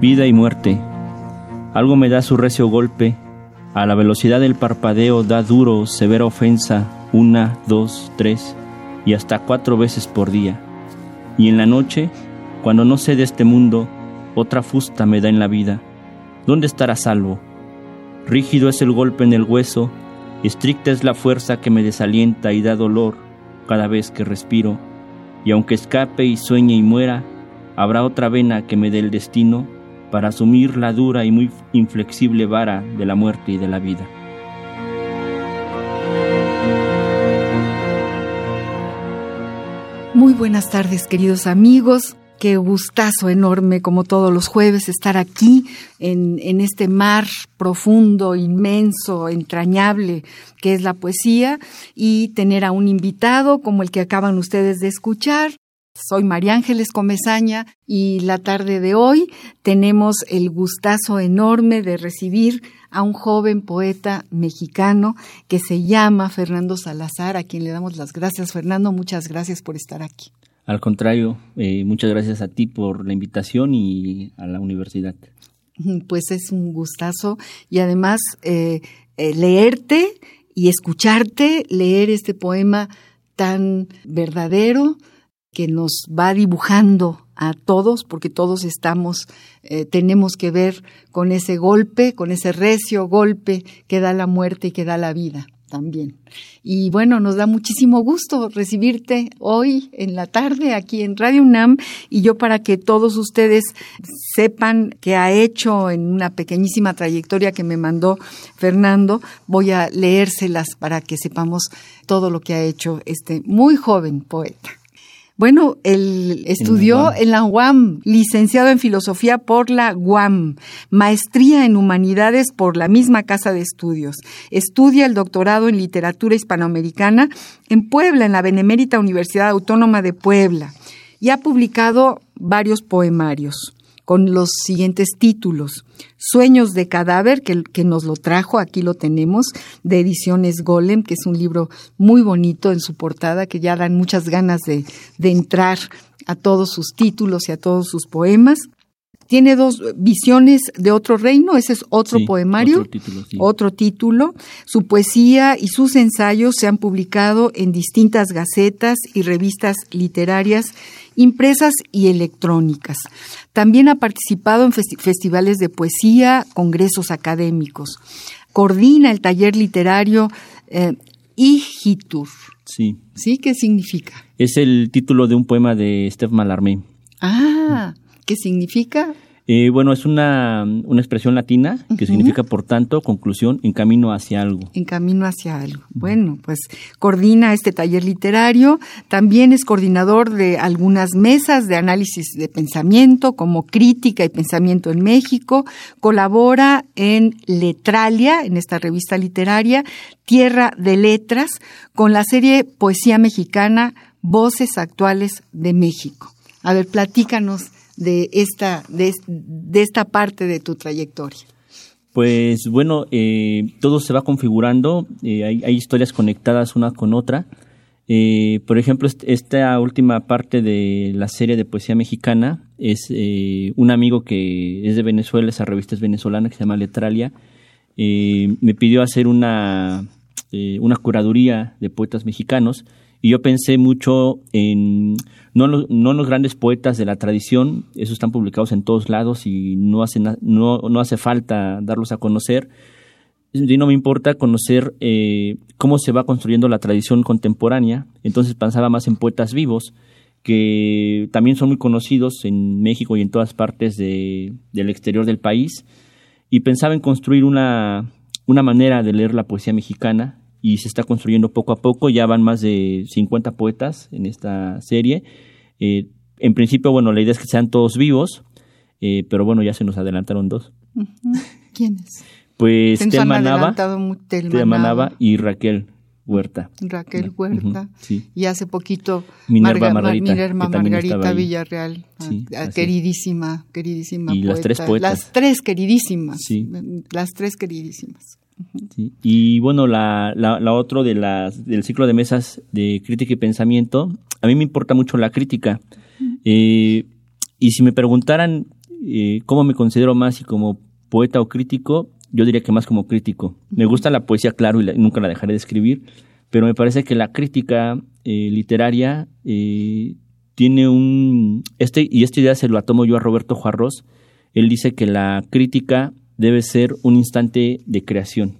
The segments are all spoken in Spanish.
Vida y muerte. Algo me da su recio golpe. A la velocidad del parpadeo da duro, severa ofensa, una, dos, tres, y hasta cuatro veces por día. Y en la noche, cuando no sé de este mundo, otra fusta me da en la vida. ¿Dónde estará salvo? Rígido es el golpe en el hueso, estricta es la fuerza que me desalienta y da dolor cada vez que respiro. Y aunque escape y sueñe y muera, habrá otra vena que me dé el destino para asumir la dura y muy inflexible vara de la muerte y de la vida. Muy buenas tardes, queridos amigos. Qué gustazo enorme, como todos los jueves, estar aquí en, en, este mar profundo, inmenso, entrañable, que es la poesía, y tener a un invitado como el que acaban ustedes de escuchar, soy María Ángeles Comezaña y la tarde de hoy tenemos el gustazo enorme de recibir a un joven poeta mexicano que se llama Fernando Salazar, a quien le damos las gracias. Fernando, muchas gracias por estar aquí. Al contrario, eh, muchas gracias a ti por la invitación y a la universidad. Pues es un gustazo y además eh, eh, leerte y escucharte, leer este poema tan verdadero, que nos va dibujando a todos, porque todos estamos, eh, tenemos que ver con ese golpe, con ese recio golpe que da la muerte y que da la vida también. Y bueno, nos da muchísimo gusto recibirte hoy en la tarde aquí en Radio UNAM y yo para que todos ustedes sepan que ha hecho en una pequeñísima trayectoria que me mandó Fernando, voy a leérselas para que sepamos todo lo que ha hecho este muy joven poeta. Bueno, él estudió en la UAM, licenciado en filosofía por la UAM, maestría en humanidades por la misma casa de estudios. Estudia el doctorado en literatura hispanoamericana en Puebla, en la Benemérita Universidad Autónoma de Puebla, y ha publicado varios poemarios con los siguientes títulos. Sueños de cadáver, que, que, nos lo trajo, aquí lo tenemos, de Ediciones Golem, que es un libro muy bonito en su portada, que ya dan muchas ganas de, de entrar a todos sus títulos y a todos sus poemas. Tiene dos visiones de otro reino, ese es otro Sí, poemario, otro título, sí. otro título. Su poesía y sus ensayos se han publicado en distintas gacetas y revistas literarias impresas y electrónicas. También ha participado en festi- festivales de poesía, congresos académicos. Coordina el taller literario eh, Igitur. Sí, ¿Sí? ¿Qué significa? es el título de un poema de Steph Mallarmé. Ah, ¿qué significa? Eh, bueno, es una, una expresión latina que significa, por tanto, conclusión, en camino hacia algo. En camino hacia algo. Bueno, pues coordina este taller literario. También es coordinador de algunas mesas de análisis de pensamiento, como Crítica y Pensamiento en México. Colabora en Letralia, en esta revista literaria, Tierra de Letras, con la serie Poesía Mexicana, Voces Actuales de México. A ver, platícanos de esta, de, de esta parte de tu trayectoria. Pues bueno, eh, todo se va configurando, eh, hay, historias conectadas una con otra. Eh, por ejemplo, est- esta última parte de la serie de poesía mexicana es eh, un amigo que es de Venezuela, esa revista es venezolana que se llama Letralia, me pidió hacer una, una curaduría de poetas mexicanos y yo pensé mucho en no, en los- grandes poetas de la tradición, esos están publicados en todos lados y no hace, no, no hace falta darlos a conocer, y no me importa conocer eh, cómo se va construyendo la tradición contemporánea, entonces pensaba más en poetas vivos, que también son muy conocidos en México y en todas partes de- del exterior del país, y pensaba en construir una, una manera de leer la poesía mexicana y se está construyendo poco a poco. Ya van más de 50 poetas en esta serie. Eh, en principio, bueno, la idea es que sean todos vivos, eh, pero bueno, ya se nos adelantaron dos. ¿Quiénes? Pues Se Telma Nava, Nava, y Raquel Huerta. Raquel Huerta. Sí. Y hace poquito Minerva Marga- Margarita, Minerva. Villarreal, ah, Sí, ah, queridísima, queridísima Y las poeta. tres poetas. Las tres queridísimas. Sí. Las tres queridísimas. Sí. Y bueno, la, la, la otro de las, del ciclo de mesas de crítica y pensamiento, a mí me importa mucho la crítica. Eh, y si me preguntaran eh, cómo me considero más si como poeta o crítico, yo diría que más como crítico. Me gusta la poesía, claro, y la- nunca la dejaré de escribir, pero me parece que la crítica eh, literaria tiene un... Este, y esta idea se lo tomo yo a Roberto Juarros. Él dice que la crítica debe ser un instante de creación.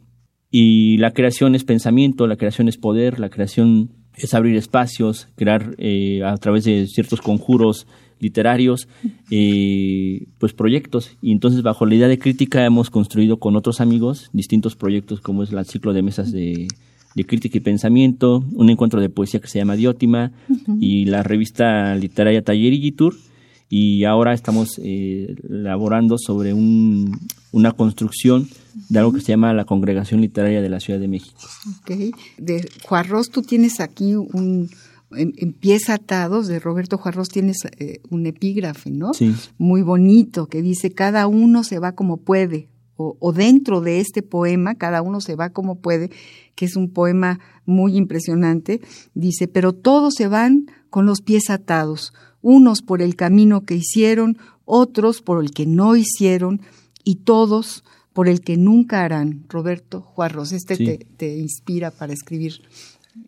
Y la creación es pensamiento, la creación es poder, la creación es abrir espacios, crear eh, a través de ciertos conjuros literarios, eh, pues proyectos. Y entonces bajo la idea de crítica hemos construido con otros amigos distintos proyectos como es el ciclo de mesas de, de crítica y pensamiento, un encuentro de poesía que se llama Diótima y la revista literaria Taller y Tour y ahora estamos eh, elaborando sobre un- una construcción de algo que se llama la Congregación Literaria de la Ciudad de México. Ok. De Juarros, tú tienes aquí un. En, en pies atados de Roberto Juarros tienes eh, un epígrafe, ¿no? Sí. Muy bonito, que dice: cada uno se va como puede. O, o dentro de este poema, cada uno se va como puede, que es un poema muy impresionante. Dice: pero todos se van con los pies atados, unos por el camino que hicieron, otros por el que no hicieron, y todos por el que nunca harán. Roberto Juarros, este Sí. te, te inspira para escribir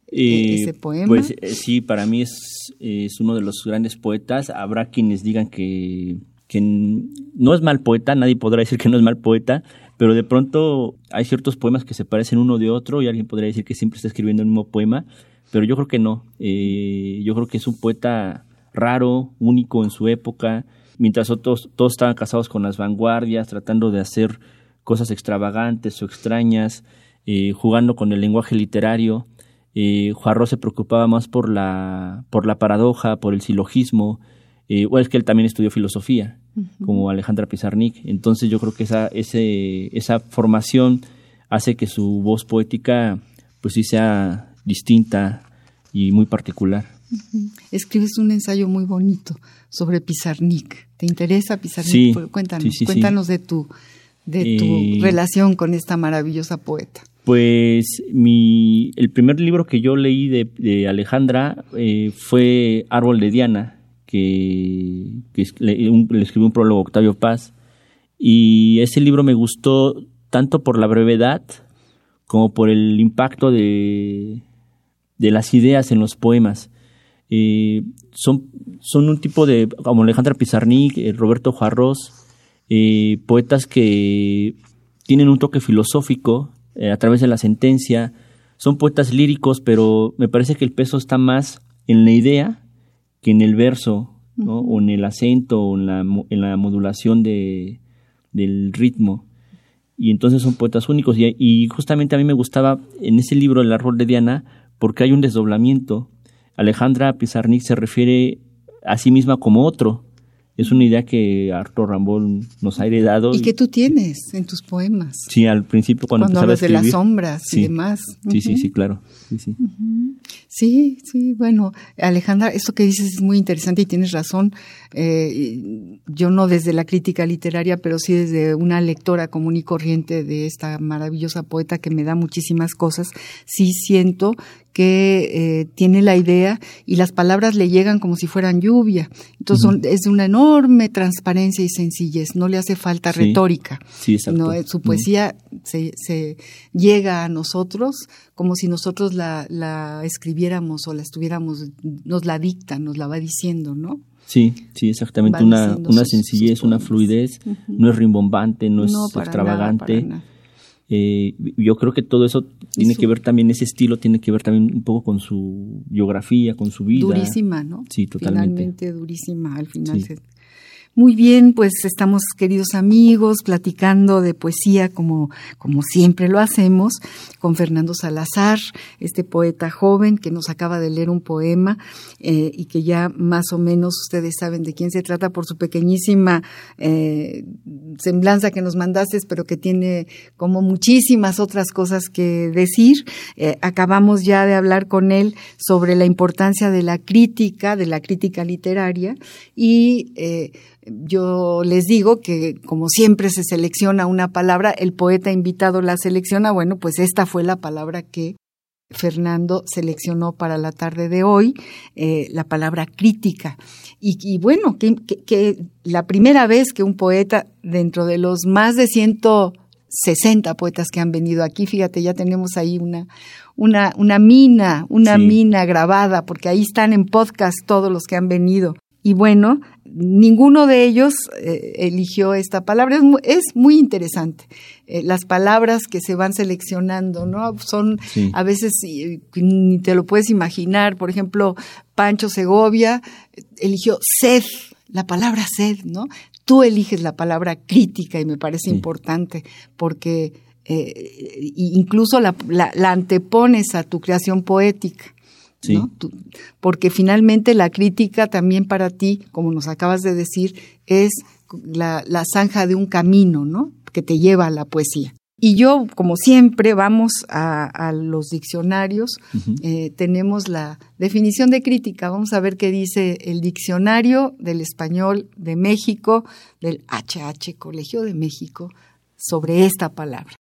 Eh, ese poema. Pues eh, sí, para mí es, es uno de los grandes poetas. Habrá quienes digan que, que no es mal poeta, nadie podrá decir que no es mal poeta, pero de pronto hay ciertos poemas que se parecen uno de otro y alguien podría decir que siempre está escribiendo el mismo poema, pero yo creo que no. Eh, yo creo que es un poeta raro, único en su época, mientras otros todos estaban casados con las vanguardias, tratando de hacer cosas extravagantes o extrañas, eh, jugando con el lenguaje literario. Eh, Juarro se preocupaba más por la, por la paradoja, por el silogismo. Eh, o es que él también estudió filosofía, como Alejandra Pizarnik. Entonces yo creo que esa, ese, esa formación hace que su voz poética pues sí sea distinta y muy particular. Escribes un ensayo muy bonito sobre Pizarnik. ¿Te interesa Pizarnik? Sí, Pues Cuéntanos, sí, cuéntanos de tu de tu Eh, relación con esta maravillosa poeta. Pues mi, el primer libro que yo leí de, de Alejandra eh, fue Árbol de Diana, que, le, un- le escribió un prólogo Octavio Paz. Y ese libro me gustó tanto por la brevedad como por el impacto de, de las ideas en los poemas. Eh, son, son un tipo de, como Alejandra Pizarnik, eh, Roberto Juarros, eh, poetas que tienen un toque filosófico eh, a través de la sentencia. Son poetas líricos, pero me parece que el peso está más en la idea que en el verso, ¿no? o en el acento, o en la, en la modulación de, del ritmo. Y entonces son poetas únicos. Y, y justamente a mí me gustaba en ese libro El árbol de Diana porque hay un desdoblamiento. Alejandra Pizarnik se refiere a sí misma como otro. Es una idea que Arthur Rambol nos ha heredado. Y que tú tienes en tus poemas. Sí, al principio cuando, cuando a hablas de las sombras y Sí. demás. Sí, sí, sí, claro. Sí, sí. Sí, sí, bueno, Alejandra, esto que dices es muy interesante y tienes razón. Eh, yo no desde la crítica literaria, pero sí desde una lectora común y corriente de esta maravillosa poeta que me da muchísimas cosas, sí siento que eh, tiene la idea y las palabras le llegan como si fueran lluvia. Entonces son- es de una enorme transparencia y sencillez, no le hace falta Sí. retórica. Sí, exacto. No, eh, su poesía se, se llega a nosotros como si nosotros la, la escribiéramos o la estuviéramos, nos la dicta, nos la va diciendo, ¿no? Sí, sí, exactamente. Va Una, una sus- sencillez, sus una fluidez. No es rimbombante, no es para extravagante. nada, para nada. Eh, yo creo que todo eso tiene su- que ver también, ese estilo tiene que ver también un poco con su biografía, con su vida. Durísima, ¿no? Sí, totalmente. Finalmente durísima, al final. Sí. se- Muy bien, pues estamos queridos amigos platicando de poesía como, como siempre lo hacemos con Fernando Salazar, este poeta joven que nos acaba de leer un poema eh, y que ya más o menos ustedes saben de quién se trata por su pequeñísima eh, semblanza que nos mandaste, pero que tiene como muchísimas otras cosas que decir. Eh, acabamos ya de hablar con él sobre la importancia de la crítica, de la crítica literaria y yo les digo que como siempre se selecciona una palabra, el poeta invitado la selecciona, bueno, pues esta fue la palabra que Fernando seleccionó para la tarde de hoy, eh, la palabra crítica. Y, bueno, que, la primera vez que un poeta, dentro de los más de 160 poetas que han venido aquí, fíjate, ya tenemos ahí una, una, una mina, una mina grabada, porque ahí están en podcast todos los que han venido. Y bueno, ninguno de ellos eh, eligió esta palabra. Es muy, interesante. Eh, las palabras que se van seleccionando, ¿no? Son a veces ni te lo puedes imaginar. Por ejemplo, Pancho Segovia eh, eligió sed, la palabra sed, ¿no? Tú eliges la palabra crítica y me parece importante porque incluso la, la antepones a tu creación poética. Porque finalmente la crítica también para ti, como nos acabas de decir, es la, zanja de un camino, ¿no? Que te lleva a la poesía. Y yo, como siempre, vamos a, los diccionarios. Eh, tenemos la definición de crítica. Vamos a ver qué dice el diccionario del español de México, del HH Colegio de México, sobre esta palabra.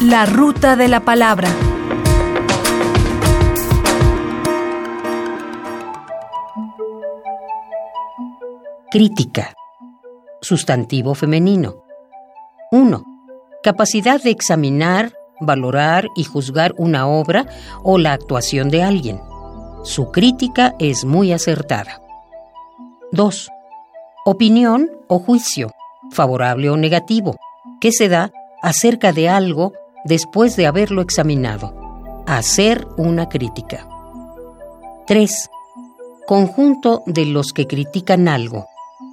La ruta de la palabra. Crítica. Sustantivo femenino. 1. Capacidad de examinar, valorar y juzgar una obra o la actuación de alguien. Su crítica es muy acertada. 2. Opinión o juicio, favorable o negativo, que se da acerca de algo después de haberlo examinado. Hacer una crítica. 3. Conjunto de los que critican algo.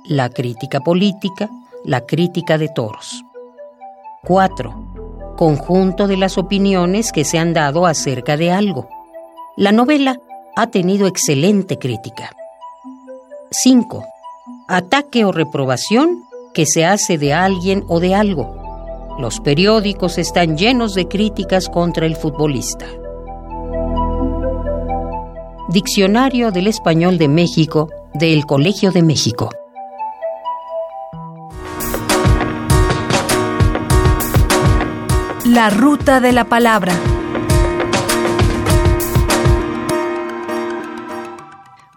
La crítica política, la crítica de toros. 4. Conjunto de las opiniones que se han dado acerca de algo. La novela ha tenido excelente crítica. 5. Ataque o reprobación que se hace de alguien o de algo los periódicos están llenos de críticas contra el futbolista. Diccionario del Español de México del Colegio de México. La ruta de la palabra.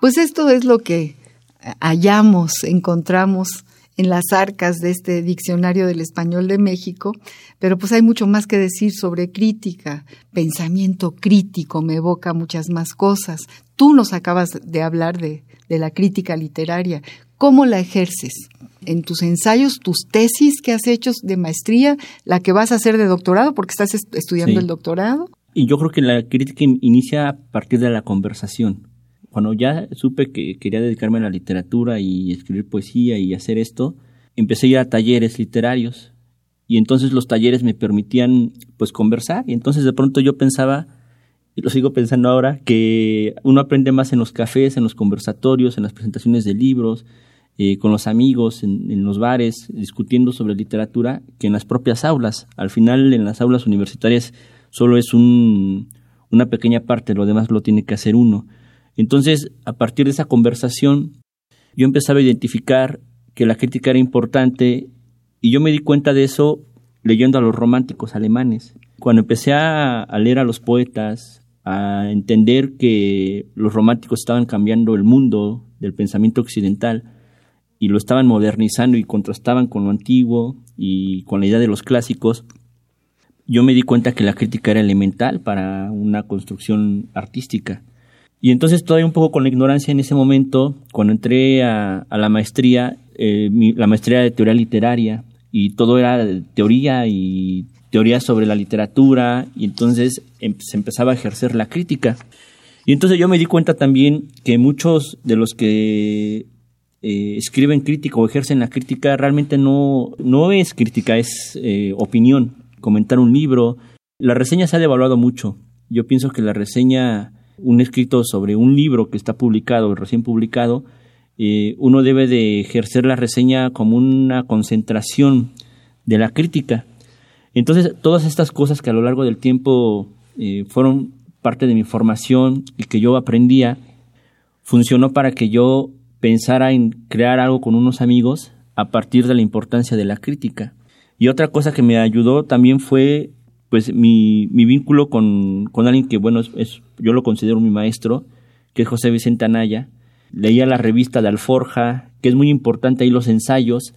Pues esto es lo que hallamos, encontramos en las arcas de este diccionario del español de México, pero pues hay mucho más que decir sobre crítica, pensamiento crítico, me evoca muchas más cosas. Tú nos acabas de hablar de, la crítica literaria, ¿cómo la ejerces? En tus ensayos, tus tesis que has hecho de maestría, la que vas a hacer de doctorado, porque estás estudiando el doctorado. Y yo creo que la crítica inicia a partir de la conversación cuando ya supe que quería dedicarme a la literatura y escribir poesía y hacer esto, empecé a ir a talleres literarios y entonces los talleres me permitían pues conversar y entonces de pronto yo pensaba y lo sigo pensando ahora que uno aprende más en los cafés, en los conversatorios, en las presentaciones de libros, eh, con los amigos, en, los bares, discutiendo sobre literatura, que en las propias aulas. Al final, en las aulas universitarias solo es un, una pequeña parte, lo demás lo tiene que hacer uno. Entonces, a partir de esa conversación, yo empezaba a identificar que la crítica era importante y yo me di cuenta de eso leyendo a los románticos alemanes. Cuando empecé a, leer a los poetas, a entender que los románticos estaban cambiando el mundo del pensamiento occidental y lo estaban modernizando y contrastaban con lo antiguo y con la idea de los clásicos, yo me di cuenta que la crítica era elemental para una construcción artística. Y entonces todavía un poco con la ignorancia en ese momento, cuando entré a, la maestría, eh, la maestría de teoría literaria, y todo era teoría y teoría sobre la literatura, y entonces em, se empezaba a ejercer la crítica. Y entonces yo me di cuenta también que muchos de los que eh, escriben crítica o ejercen la crítica realmente no, no es crítica, es eh, opinión, comentar un libro. La reseña se ha devaluado mucho. Yo pienso que la reseña, un escrito sobre un libro que está publicado, recién publicado, eh, uno debe de ejercer la reseña como una concentración de la crítica. Entonces, todas estas cosas que a lo largo del tiempo fueron parte de mi formación y que yo aprendía, funcionó para que yo pensara en crear algo con unos amigos a partir de la importancia de la crítica. Y otra cosa que me ayudó también fue pues mi, mi vínculo con, con, alguien que, bueno, es, yo lo considero mi maestro, que es José Vicente Anaya. Leía la revista de Alforja, que es muy importante ahí los ensayos.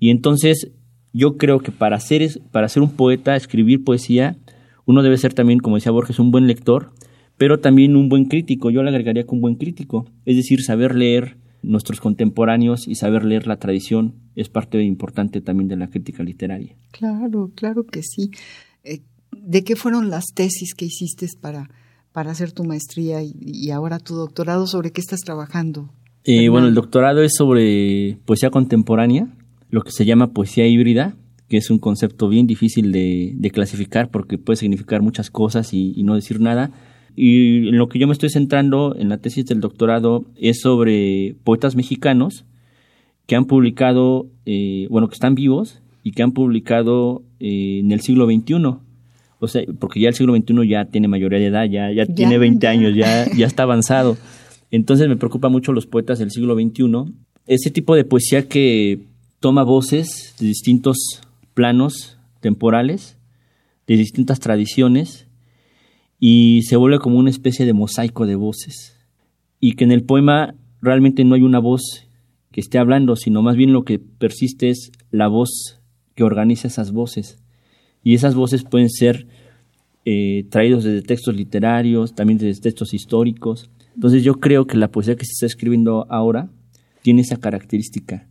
Y entonces yo creo que para ser, para ser un poeta, escribir poesía, uno debe ser también, como decía Borges, un buen lector, pero también un buen crítico. Yo le agregaría que un buen crítico, es decir, saber leer nuestros contemporáneos y saber leer la tradición es parte importante también de la crítica literaria. Claro, claro que sí. ¿De qué fueron las tesis que hiciste para, para hacer tu maestría y, ahora tu doctorado? ¿Sobre qué estás trabajando? Eh, bueno, el doctorado es sobre poesía contemporánea, lo que se llama poesía híbrida, que es un concepto bien difícil de, clasificar porque puede significar muchas cosas y, no decir nada. Y en lo que yo me estoy centrando en la tesis del doctorado es sobre poetas mexicanos que han publicado, eh, bueno, que están vivos y que han publicado eh, en el siglo XXI. O sea, porque ya el siglo XXI ya tiene mayoría de edad, ya, ya, tiene 20 años, ya, ya está avanzado. Entonces me preocupa mucho los poetas del siglo XXI. Ese tipo de poesía que toma voces de distintos planos temporales, de distintas tradiciones, y se vuelve como una especie de mosaico de voces. Y que en el poema realmente no hay una voz que esté hablando, sino más bien lo que persiste es la voz que organiza esas voces. Y esas voces pueden ser eh, traídos desde textos literarios, también desde textos históricos. Entonces yo creo que la poesía que se está escribiendo ahora tiene esa característica.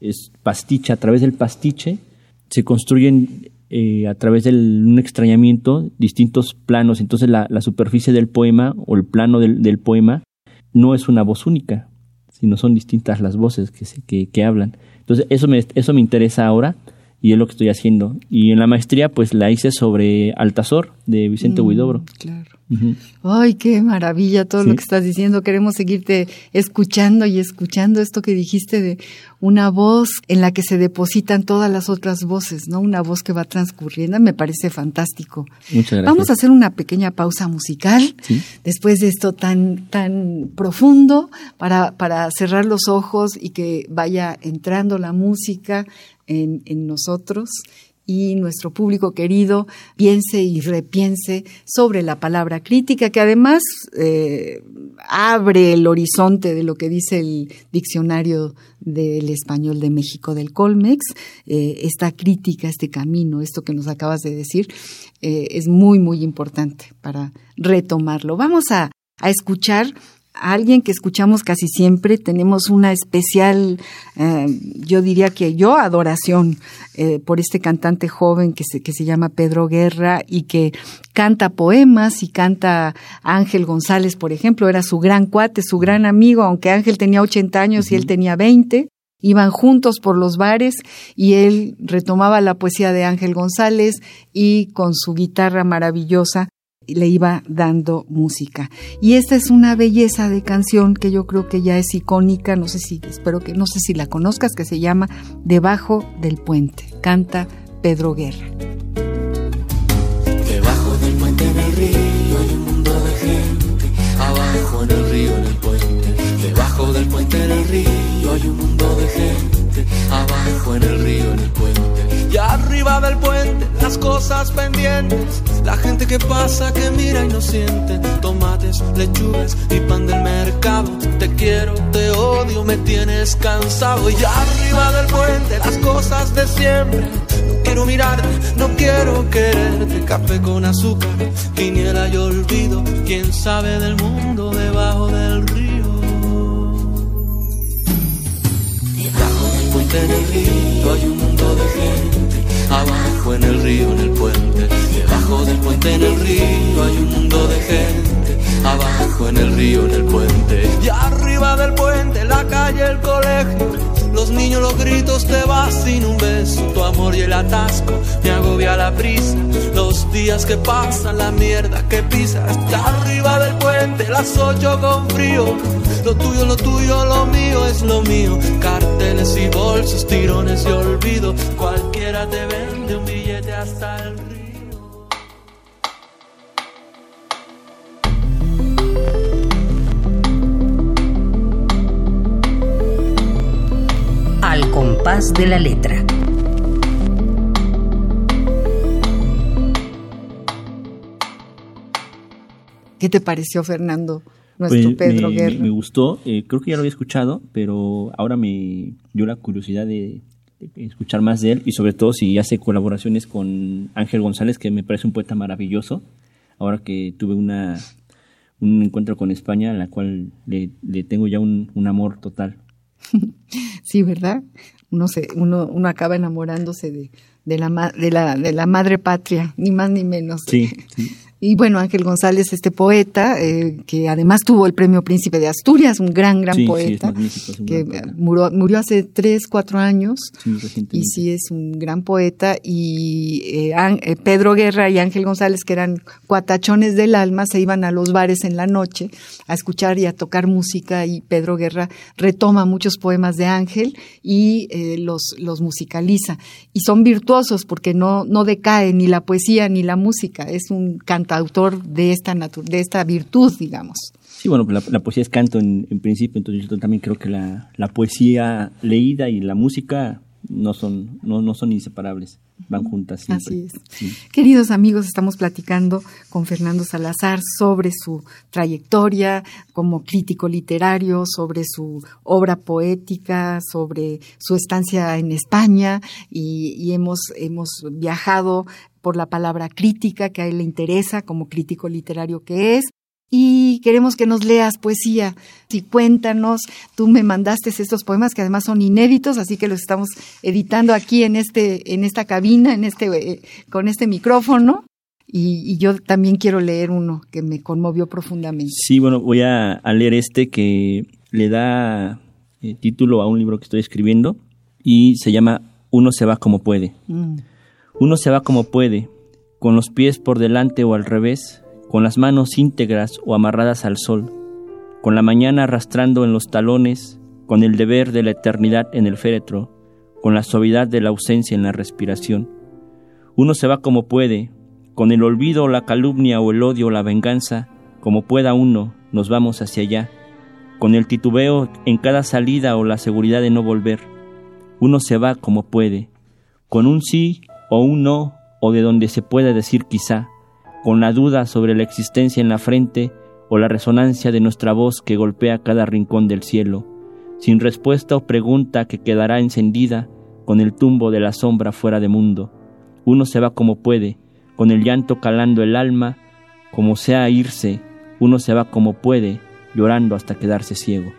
Es pastiche, a través del pastiche se construyen eh, a través de un extrañamiento distintos planos. Entonces la, superficie del poema o el plano del, poema no es una voz única, sino son distintas las voces que, que, que hablan. Entonces eso me, eso me interesa ahora y es lo que estoy haciendo. Y en la maestría pues la hice sobre Altazor de Vicente mm, Huidobro. Claro. Ay, qué maravilla todo lo que estás diciendo. Queremos seguirte escuchando y escuchando esto que dijiste de una voz en la que se depositan todas las otras voces, ¿no? Una voz que va transcurriendo. Me parece fantástico. Muchas gracias. Vamos a hacer una pequeña pausa musical después de esto tan, tan profundo para, para cerrar los ojos y que vaya entrando la música en, nosotros y nuestro público querido piense y repiense sobre la palabra crítica, que además eh, abre el horizonte de lo que dice el diccionario del español de México del Colmex. Eh, esta crítica, este camino, esto que nos acabas de decir, eh, es muy, muy importante para retomarlo. Vamos a, a escuchar alguien que escuchamos casi siempre, tenemos una especial, eh, yo diría que yo, adoración eh, por este cantante joven que se, que se llama Pedro Guerra y que canta poemas y canta Ángel González, por ejemplo, era su gran cuate, su gran amigo, aunque Ángel tenía 80 años y él tenía 20. Iban juntos por los bares y él retomaba la poesía de Ángel González y con su guitarra maravillosa le iba dando música. Y esta es una belleza de canción que yo creo que ya es icónica, no sé si, espero que, no sé si la conozcas, que se llama Debajo del puente. Canta Pedro Guerra. Debajo del puente en el río hay un mundo de gente, abajo en el río en el puente. Debajo del puente en el río hay un mundo de gente, abajo en el río en el puente arriba del puente las cosas pendientes, la gente que pasa, que mira y no siente, tomates, lechugas y pan del mercado. Te quiero, te odio, me tienes cansado. Y arriba del puente las cosas de siempre. No quiero mirarte, no quiero quererte, café con azúcar, quiniela y olvido. Quién sabe del mundo debajo del río. En el río hay un mundo de gente Abajo en el río, en el puente, debajo del puente en el río hay un mundo de gente. abajo en el río, en el puente. Y arriba del puente, la calle, el colegio. Los niños, los gritos, te vas sin un beso. Tu amor y el atasco me agobia la prisa. Los días que pasan, la mierda que pisas. Está arriba del puente, las ocho con frío. Lo tuyo, lo tuyo, lo mío es lo mío. Carteles y bolsos, tirones y olvido. Cualquiera te vende un billete hasta el río. Al compás de la letra. ¿Qué te pareció, Fernando? Nuestro Pues, Pedro me, Guerra. me gustó, eh, creo que ya lo había escuchado, pero ahora me dio la curiosidad de, de escuchar más de él y sobre todo si hace colaboraciones con Ángel González, que me parece un poeta maravilloso. Ahora que tuve una un encuentro con España, a la cual le, le tengo ya un, un amor total. Sí, ¿verdad? Uno, se, uno, uno acaba enamorándose de, de, la, de, la, de la madre patria, ni más ni menos. Sí, sí. Y bueno, Ángel González, este poeta, eh, que además tuvo el premio Príncipe de Asturias, un gran, gran Sí, sí, es poeta, magnífico, es que gran murió, murió hace tres, cuatro años. Sí, Y sí es un gran poeta. Y eh, eh, Pedro Guerra y Ángel González, que eran cuatachones del alma, se iban a los bares en la noche a escuchar y a tocar música. Y Pedro Guerra retoma muchos poemas de Ángel y eh, los, los musicaliza. Y son virtuosos porque no, no decae ni la poesía ni la música. Es un cantautor de esta, natu- de esta virtud, digamos. Sí, bueno, la, la poesía es canto en, en principio, entonces yo también creo que la, la poesía leída y la música no son, no, no son inseparables, van juntas siempre. Así es. Sí. Queridos amigos, estamos platicando con Fernando Salazar sobre su trayectoria como crítico literario, sobre su obra poética, sobre su estancia en España y, y hemos, hemos viajado por la palabra crítica que a él le interesa como crítico literario que es. Y queremos que nos leas poesía. Y cuéntanos, tú me mandaste estos poemas que además son inéditos, así que los estamos editando aquí en este, en esta cabina, en este, eh, con este micrófono. Y, y yo también quiero leer uno que me conmovió profundamente. Sí, bueno, voy a, a leer este que le da eh, título a un libro que estoy escribiendo y se llama Uno se va como puede. Mm. Uno se va como puede, con los pies por delante o al revés, con las manos íntegras o amarradas al sol, con la mañana arrastrando en los talones, con el deber de la eternidad en el féretro, con la suavidad de la ausencia en la respiración. Uno se va como puede, con el olvido o la calumnia o el odio o la venganza, como pueda uno, nos vamos hacia allá, con el titubeo en cada salida o la seguridad de no volver. Uno se va como puede, con un sí o un no, o de donde se pueda decir quizá, con la duda sobre la existencia en la frente o la resonancia de nuestra voz que golpea cada rincón del cielo, sin respuesta o pregunta que quedará encendida con el tumbo de la sombra fuera de mundo. Uno se va como puede, con el llanto calando el alma, como sea irse, uno se va como puede, llorando hasta quedarse ciego.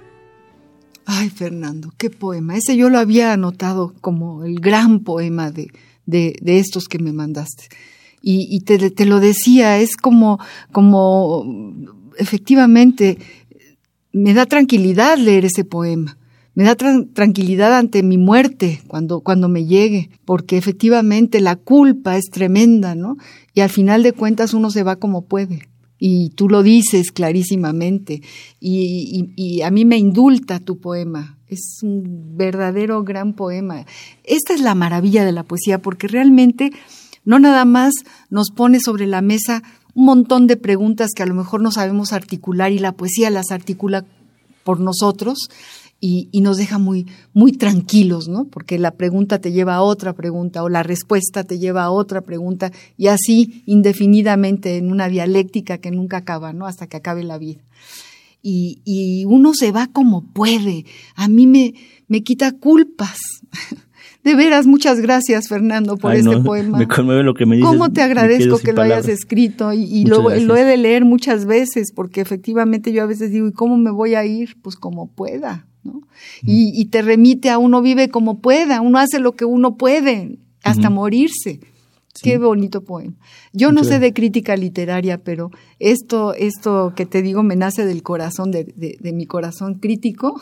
Ay, Fernando, qué poema. Ese yo lo había anotado como el gran poema de, de, de estos que me mandaste. Y, te, lo decía, es como, como, efectivamente, me da tranquilidad leer ese poema. Me da tra tranquilidad ante mi muerte cuando, cuando me llegue, porque efectivamente la culpa es tremenda, ¿no? Y al final de cuentas uno se va como puede y tú lo dices clarísimamente, y, y, a mí me indulta tu poema, es un verdadero gran poema. Esta es la maravilla de la poesía, porque realmente no nada más nos pone sobre la mesa un montón de preguntas que a lo mejor no sabemos articular y la poesía las articula por nosotros, y, nos deja muy, muy tranquilos, ¿no? Porque la pregunta te lleva a otra pregunta o la respuesta te lleva a otra pregunta y así indefinidamente en una dialéctica que nunca acaba, ¿no? Hasta que acabe la vida. Y, y uno se va como puede. A mí me, me quita culpas. De veras, muchas gracias, Fernando, por Ay, este no, poema. Me conmueve lo que me dices. ¿Cómo te agradezco que lo palabras. hayas escrito? Y, y lo, lo, he de leer muchas veces, porque efectivamente yo a veces digo, ¿y cómo me voy a ir? Pues como pueda, ¿no? Mm. Y, y, te remite a uno vive como pueda, uno hace lo que uno puede, hasta morirse. Qué bonito poema. Yo no sé de crítica literaria, pero esto, esto que te digo me nace del corazón, de, de, mi corazón crítico,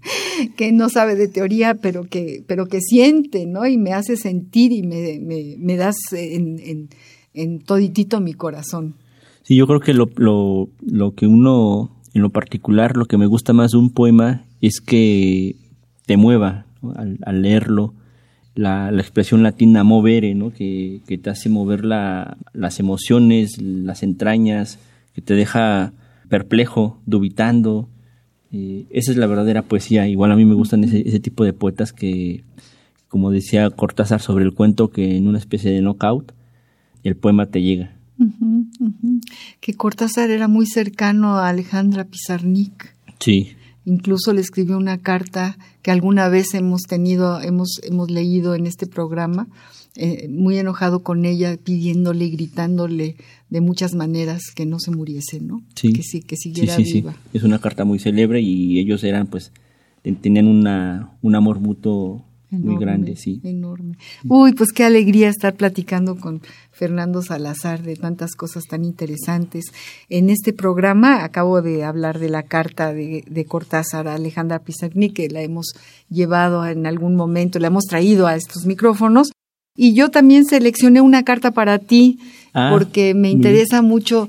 que no sabe de teoría, pero que, pero que siente, ¿no? Y me hace sentir y me, me, me das en, en, en, toditito mi corazón. Sí, yo creo que lo, lo, lo que uno, en lo particular, lo que me gusta más de un poema es que te mueva al, al leerlo la, la expresión latina movere, ¿no? que, que te hace mover la, las emociones, las entrañas, que te deja perplejo, dubitando. Eh, esa es la verdadera poesía. Igual a mí me gustan ese, ese tipo de poetas que, como decía Cortázar sobre el cuento, que en una especie de knockout el poema te llega. Que Cortázar era muy cercano a Alejandra Pizarnik. Sí. Incluso le escribió una carta que alguna vez hemos tenido, hemos, hemos leído en este programa, eh, muy enojado con ella, pidiéndole y gritándole de muchas maneras que no se muriese, ¿no? Sí. Que sí, que siguiera viva. Es una carta muy célebre y ellos eran, pues, tenían una, un amor mutuo muy grande, sí. Enorme. Uy, pues qué alegría estar platicando con Fernando Salazar de tantas cosas tan interesantes. En este programa acabo de hablar de la carta de, de Cortázar a Alejandra Pizarnik, que la hemos llevado en algún momento, la hemos traído a estos micrófonos. Y yo también seleccioné una carta para ti, ah, porque me interesa mucho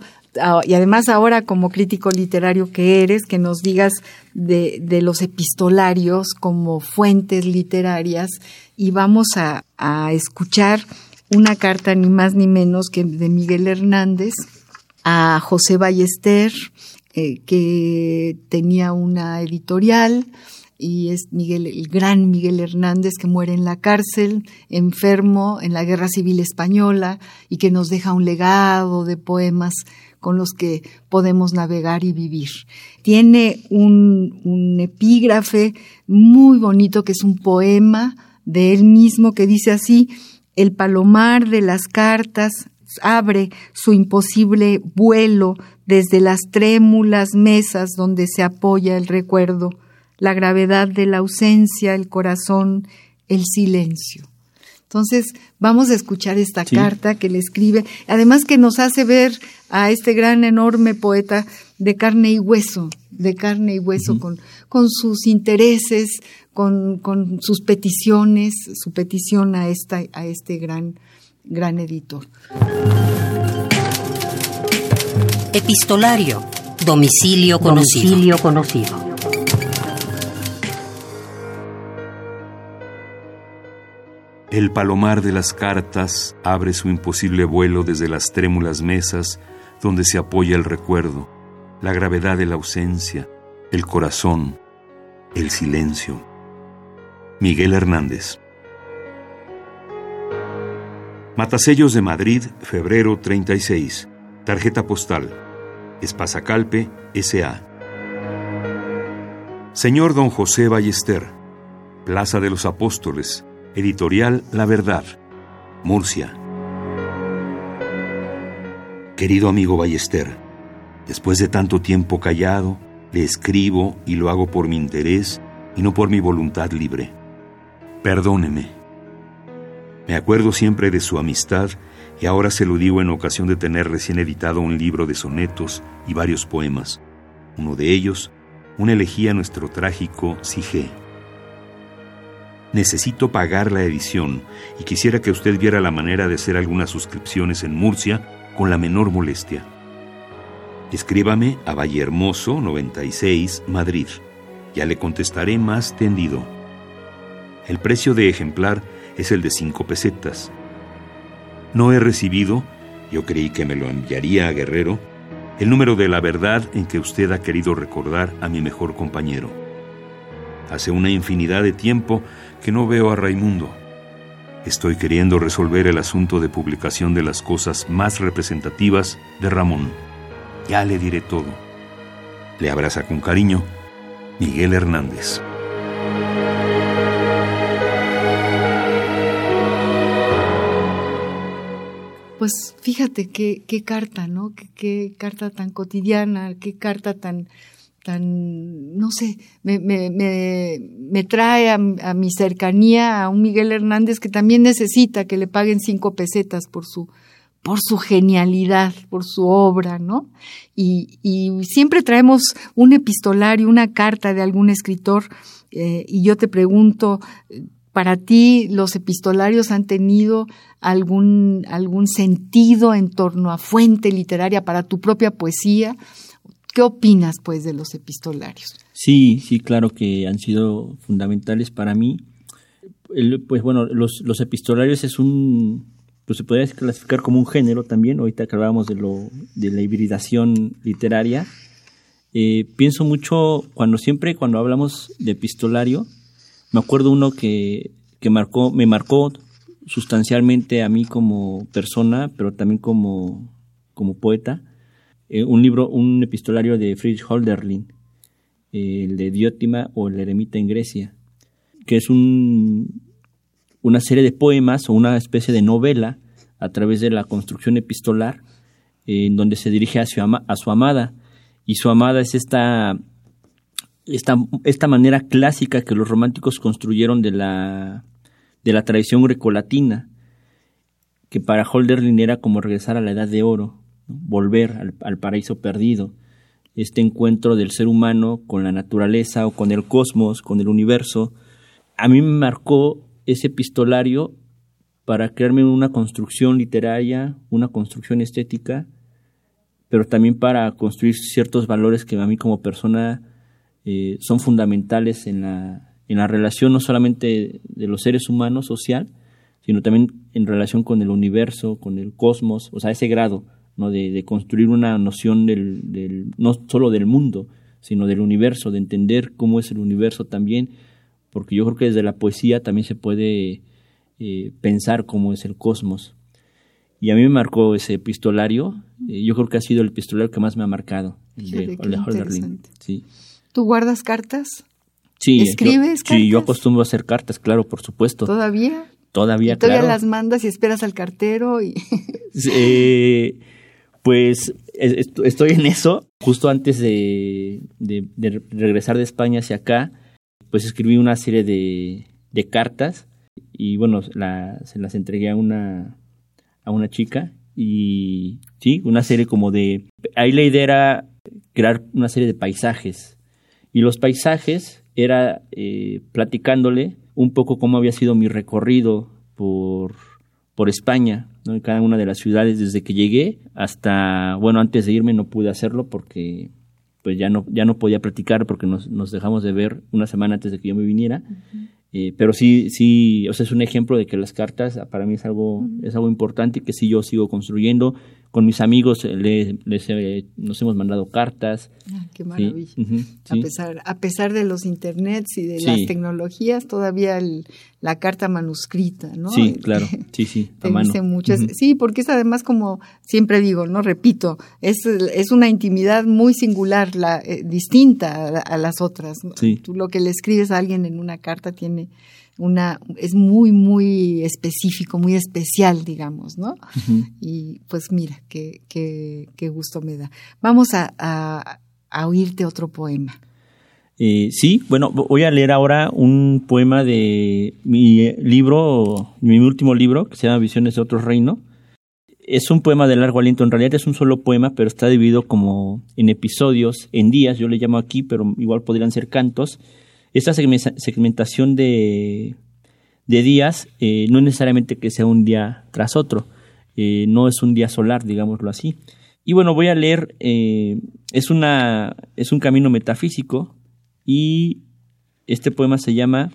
y además ahora como crítico literario que eres, que nos digas de, los epistolarios como fuentes literarias y vamos a, a, escuchar una carta ni más ni menos que de Miguel Hernández a José Ballester, eh, que tenía una editorial y es Miguel, el gran Miguel Hernández que muere en la cárcel, enfermo en la Guerra Civil Española y que nos deja un legado de poemas con los que podemos navegar y vivir. Tiene un, epígrafe muy bonito que es un poema de él mismo que dice así, el palomar de las cartas abre su imposible vuelo desde las trémulas mesas donde se apoya el recuerdo, la gravedad de la ausencia, el corazón, el silencio. Entonces, vamos a escuchar esta carta que le escribe, además que nos hace ver a este gran, enorme poeta de carne y hueso, de carne y hueso, con, con sus intereses, con, con, sus peticiones, su petición a, esta, a este gran, gran editor. Epistolario, domicilio conocido. Domicilio conocido. El palomar de las cartas abre su imposible vuelo desde las trémulas mesas donde se apoya el recuerdo, la gravedad de la ausencia, el corazón, el silencio. Miguel Hernández. Matasellos de Madrid, febrero 36. Tarjeta postal. Espasacalpe, S.A. Señor don José Ballester, Plaza de los Apóstoles, Editorial La Verdad, Murcia. Querido amigo Ballester, después de tanto tiempo callado, le escribo y lo hago por mi interés y no por mi voluntad libre. Perdóneme. Me acuerdo siempre de su amistad y ahora se lo digo en ocasión de tener recién editado un libro de sonetos y varios poemas. Uno de ellos, una elegía a nuestro trágico Sige necesito pagar la edición y quisiera que usted viera la manera de hacer algunas suscripciones en Murcia con la menor molestia. Escríbame a Valle Hermoso 96, Madrid. Ya le contestaré más tendido. El precio de ejemplar es el de cinco pesetas. No he recibido, yo creí que me lo enviaría a Guerrero, el número de la verdad en que usted ha querido recordar a mi mejor compañero. Hace una infinidad de tiempo que no veo a Raimundo. Estoy queriendo resolver el asunto de publicación de las cosas más representativas de Ramón. Ya le diré todo. Le abraza con cariño Miguel Hernández. Pues fíjate qué, carta, ¿no? Qué carta tan cotidiana, qué carta tan, tan, no sé, me, me, me, trae a, mi cercanía a un Miguel Hernández que también necesita que le paguen cinco pesetas por su, por su genialidad, por su obra, ¿no? Y, y siempre traemos un epistolario, una carta de algún escritor, eh, y yo te pregunto, ¿para ti los epistolarios han tenido algún, algún sentido en torno a fuente literaria para tu propia poesía? ¿Qué opinas, pues, de los epistolarios? Sí, sí, claro que han sido fundamentales para mí. pues bueno, los, epistolarios es un, pues se podría clasificar como un género también. Ahorita que hablábamos de, lo, de la hibridación literaria. Eh, pienso mucho cuando siempre, cuando hablamos de epistolario, me acuerdo uno que, que marcó, me marcó sustancialmente a mí como persona, pero también como, como poeta eh, un libro, un epistolario de Friedrich Holderlin, el de Diótima o el eremita en Grecia, que es un, una serie de poemas o una especie de novela a través de la construcción epistolar, en donde se dirige a su, amada, y su amada es esta, esta, esta manera clásica que los románticos construyeron de la, de la tradición grecolatina, que para Holderlin era como regresar a la edad de oro, volver al, paraíso perdido, este encuentro del ser humano con la naturaleza o con el cosmos, con el universo. A mí me marcó ese epistolario para crearme una construcción literaria, una construcción estética, pero también para construir ciertos valores que a mí como persona eh, son fundamentales en la, en la relación no solamente de los seres humanos social, sino también en relación con el universo, con el cosmos, o sea, ese grado ¿no? de, construir una noción del, no solo del mundo, sino del universo, de entender cómo es el universo también, porque yo creo que desde la poesía también se puede eh, pensar cómo es el cosmos. Y a mí me marcó ese epistolario, eh, yo creo que ha sido el epistolario que más me ha marcado, el de, el Sí. ¿Tú guardas cartas? Sí, ¿Escribes cartas? Sí, yo acostumbro a hacer cartas, claro, por supuesto. ¿Todavía? Todavía, todavía las mandas y esperas al cartero y... eh, pues estoy en eso. Justo antes de, regresar de España hacia acá, pues escribí una serie de, cartas. Y bueno, se las entregué a una, a una chica. Y sí, una serie como de... Ahí la idea era crear una serie de paisajes. Y los paisajes era eh, platicándole un poco cómo había sido mi recorrido por, por España, en cada una de las ciudades desde que llegué hasta, bueno, antes de irme no pude hacerlo porque pues ya no, ya no podía practicar porque nos, nos dejamos de ver una semana antes de que yo me viniera. Eh, pero sí, sí, o sea, es un ejemplo de que las cartas para mí es algo, es algo importante y que sí yo sigo construyendo con mis amigos les, nos hemos mandado cartas. Ah, qué maravilla. a, pesar, a pesar de los internets y de las tecnologías, todavía la carta manuscrita, ¿no? Sí, claro, sí, sí, a mano. muchas, Sí, porque es además como siempre digo, no repito, es, es una intimidad muy singular, la, eh, distinta a, las otras. Tú lo que le escribes a alguien en una carta tiene una, es muy, muy específico, muy especial, digamos, ¿no? Y pues mira, qué, qué, qué, gusto me da. Vamos a, a, oírte otro poema. Eh, sí, bueno, voy a leer ahora un poema de mi libro, mi último libro, que se llama Visiones de otro reino. Es un poema de largo aliento, en realidad es un solo poema, pero está dividido como en episodios, en días, yo le llamo aquí, pero igual podrían ser cantos esta segmentación de, días eh, no es necesariamente que sea un día tras otro, eh, no es un día solar, digámoslo así. Y bueno, voy a leer, eh, es, una, es un camino metafísico y este poema se llama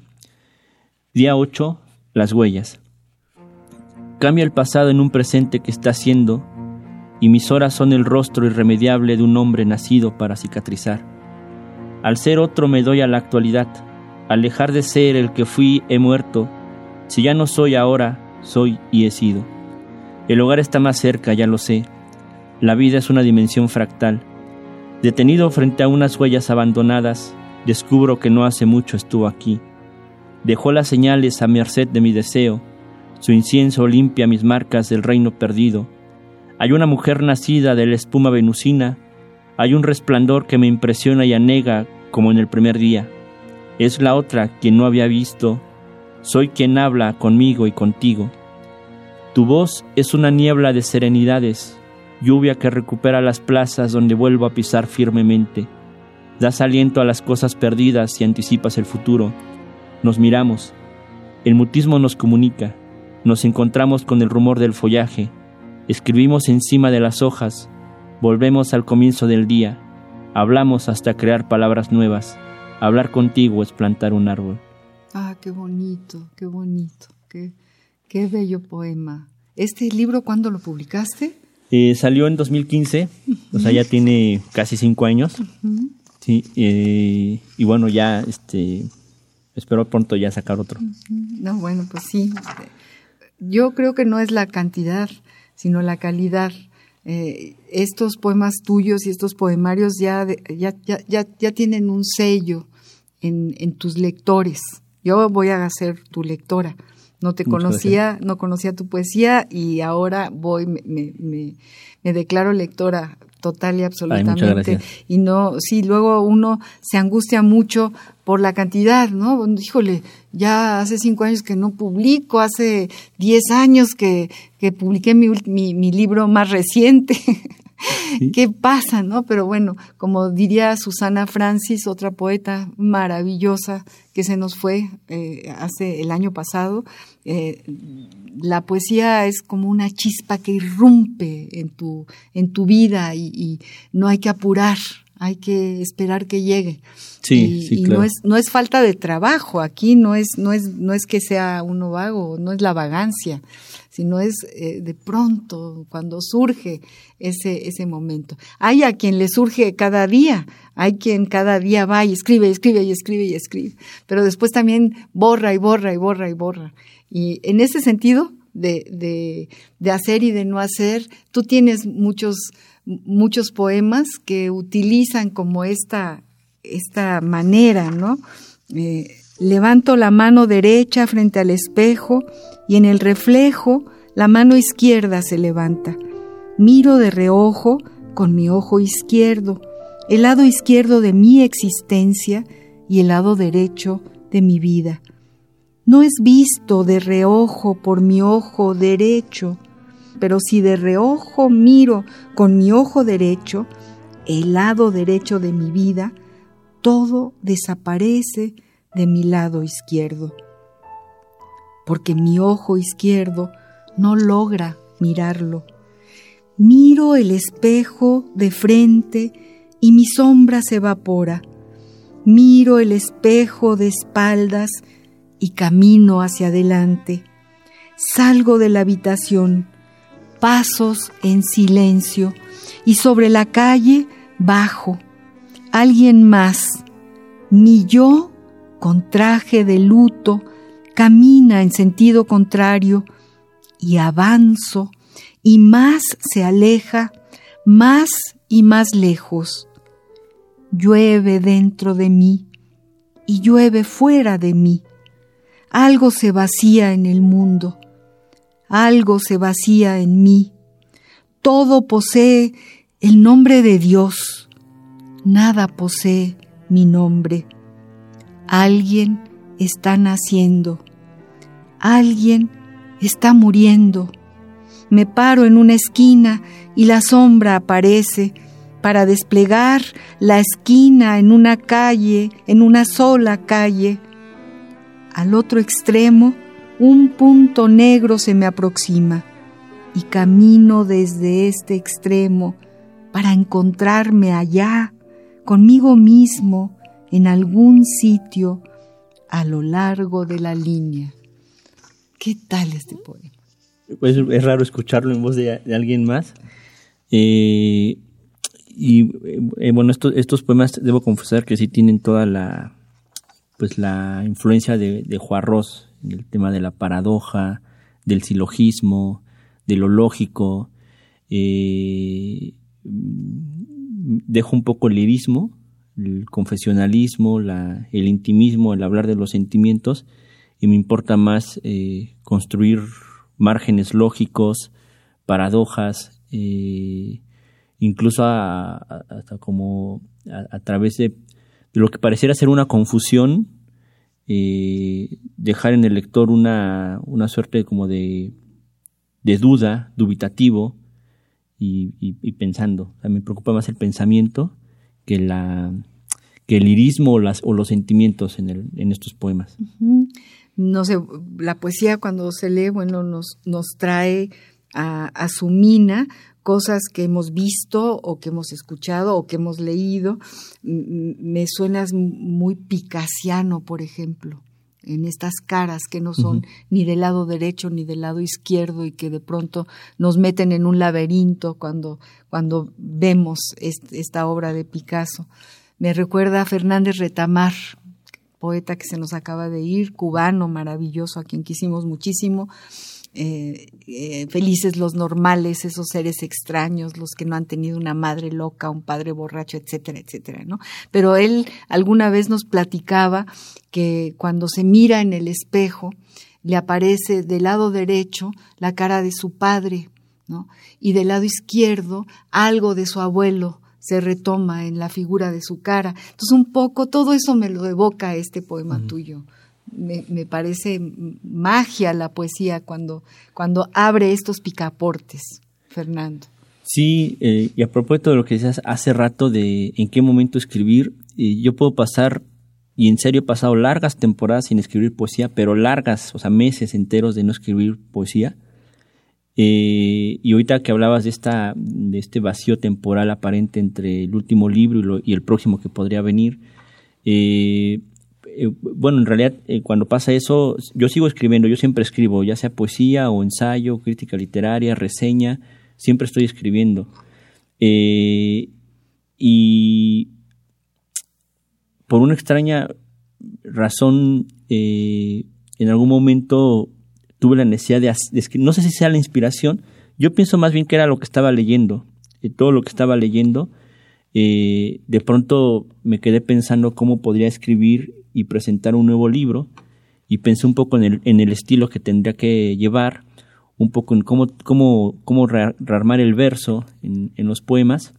Día 8, Las huellas. Cambia el pasado en un presente que está siendo y mis horas son el rostro irremediable de un hombre nacido para cicatrizar. Al ser otro me doy a la actualidad. Al dejar de ser el que fui he muerto. Si ya no soy ahora, soy y he sido. El hogar está más cerca, ya lo sé. La vida es una dimensión fractal. Detenido frente a unas huellas abandonadas, descubro que no hace mucho estuvo aquí. Dejó las señales a merced de mi deseo. Su incienso limpia mis marcas del reino perdido. Hay una mujer nacida de la espuma venusina Hay un resplandor que me impresiona y anega como en el primer día. Es la otra quien no había visto. Soy quien habla conmigo y contigo. Tu voz es una niebla de serenidades, lluvia que recupera las plazas donde vuelvo a pisar firmemente. Das aliento a las cosas perdidas y anticipas el futuro. Nos miramos. El mutismo nos comunica. Nos encontramos con el rumor del follaje. Escribimos encima de las hojas. Volvemos al comienzo del día. Hablamos hasta crear palabras nuevas. Hablar contigo es plantar un árbol. Ah, qué bonito, qué bonito, qué, qué bello poema. ¿Este libro cuándo lo publicaste? Eh, salió en 2015, o sea, ya tiene casi cinco años. Sí, eh, y bueno, ya este, espero pronto ya sacar otro. No, bueno, pues sí. Yo creo que no es la cantidad, sino la calidad. Eh, estos poemas tuyos y estos poemarios ya, ya, ya, ya, tienen un sello en, en tus lectores. Yo voy a ser tu lectora no te conocía, no conocía tu poesía y ahora voy, me, me, me declaro lectora total y absolutamente. y no, sí, luego uno se angustia mucho por la cantidad, ¿no? Híjole, ya hace cinco años que no publico, hace diez años que, que publiqué mi, mi, mi libro más reciente. ¿Qué pasa, no? Pero bueno, como diría Susana Francis, otra poeta maravillosa que se nos fue eh, hace el año pasado, eh, la poesía es como una chispa que irrumpe en tu, en tu vida y, no hay que apurar, hay que esperar que llegue. Sí, y, no es no es falta de trabajo, aquí no es no es no es que sea uno vago, no es la vagancia, sino es eh, de pronto cuando surge ese ese momento. Hay a quien le surge cada día, hay quien cada día va y escribe, y escribe y escribe y escribe, pero después también borra y borra y borra y borra. Y en ese sentido de, de, de hacer y de no hacer, tú tienes muchos, muchos poemas que utilizan como esta, esta manera, ¿no? Eh, levanto la mano derecha frente al espejo y en el reflejo la mano izquierda se levanta. Miro de reojo con mi ojo izquierdo, el lado izquierdo de mi existencia y el lado derecho de mi vida no es visto de reojo por mi ojo derecho, pero si de reojo miro con mi ojo derecho, el lado derecho de mi vida, todo desaparece de mi lado izquierdo, porque mi ojo izquierdo no logra mirarlo. Miro el espejo de frente y mi sombra se evapora. Miro el espejo de espaldas y camino hacia adelante. Salgo de la habitación, pasos en silencio y sobre la calle bajo. Alguien más, mi yo, con traje de luto, camina en sentido contrario y avanzo y más se aleja, más y más lejos. Llueve dentro de mí y llueve fuera de mí algo se vacía en el mundo, algo se vacía en mí. Todo posee el nombre de Dios, nada posee mi nombre. Alguien está naciendo, alguien está muriendo. Me paro en una esquina y la sombra aparece para desplegar la esquina en una calle, en una sola calle al otro extremo, un punto negro se me aproxima y camino desde este extremo para encontrarme allá, conmigo mismo, en algún sitio a lo largo de la línea. ¿Qué tal este poema? Pues es raro escucharlo en voz de, alguien más. Eh, y eh, bueno, estos, estos poemas debo confesar que sí tienen toda la, pues la influencia de, de Juarros en el tema de la paradoja, del silogismo, de lo lógico. Eh, dejo un poco el lirismo, el confesionalismo, la, el intimismo, el hablar de los sentimientos, y me importa más eh, construir márgenes lógicos, paradojas, eh, incluso hasta como a, través de, lo que pareciera ser una confusión, eh, dejar en el lector una, una suerte como de, de duda, dubitativo y, pensando. O me preocupa más el pensamiento que la que el lirismo o los sentimientos en, el, en estos poemas. No sé, la poesía cuando se lee, bueno, nos, nos trae a, a su mina cosas que hemos visto o que hemos escuchado o que hemos leído. Me suenas muy picasiano, por ejemplo, en estas caras que no son ni del lado derecho ni del lado izquierdo y que de pronto nos meten en un laberinto cuando, cuando vemos esta obra de Picasso. Me recuerda a Fernández Retamar, poeta que se nos acaba de ir, cubano, maravilloso, a quien quisimos muchísimo eh, eh, felices los normales, esos seres extraños, los que no han tenido una madre loca, un padre borracho, etcétera, etcétera, ¿no? Pero él alguna vez nos platicaba que cuando se mira en el espejo, le aparece del lado derecho la cara de su padre, ¿no? Y del lado izquierdo algo de su abuelo se retoma en la figura de su cara. Entonces un poco todo eso me lo evoca este poema tuyo me, parece magia la poesía cuando, cuando abre estos picaportes, Fernando. Sí, eh, y a propósito de lo que decías hace rato de en qué momento escribir, eh, yo puedo pasar, y en serio he pasado largas temporadas sin escribir poesía, pero largas, o sea, meses enteros de no escribir poesía. Eh, y ahorita que hablabas de, esta, de este vacío temporal aparente entre el último libro y, y el próximo que podría venir, eh, bueno, en realidad eh, cuando pasa eso, yo sigo escribiendo, yo siempre escribo, ya sea poesía o ensayo, crítica literaria, reseña, siempre estoy escribiendo. Eh, y por una extraña razón, en algún momento tuve la necesidad de, escribir, no sé si sea la inspiración, yo pienso más bien que era lo que estaba leyendo, todo lo que estaba leyendo, de pronto me quedé pensando cómo podría escribir y presentar un nuevo libro. Y pensé un poco en el, en el estilo que tendría que llevar, un poco en cómo, cómo, cómo rearmar el verso en, en los poemas.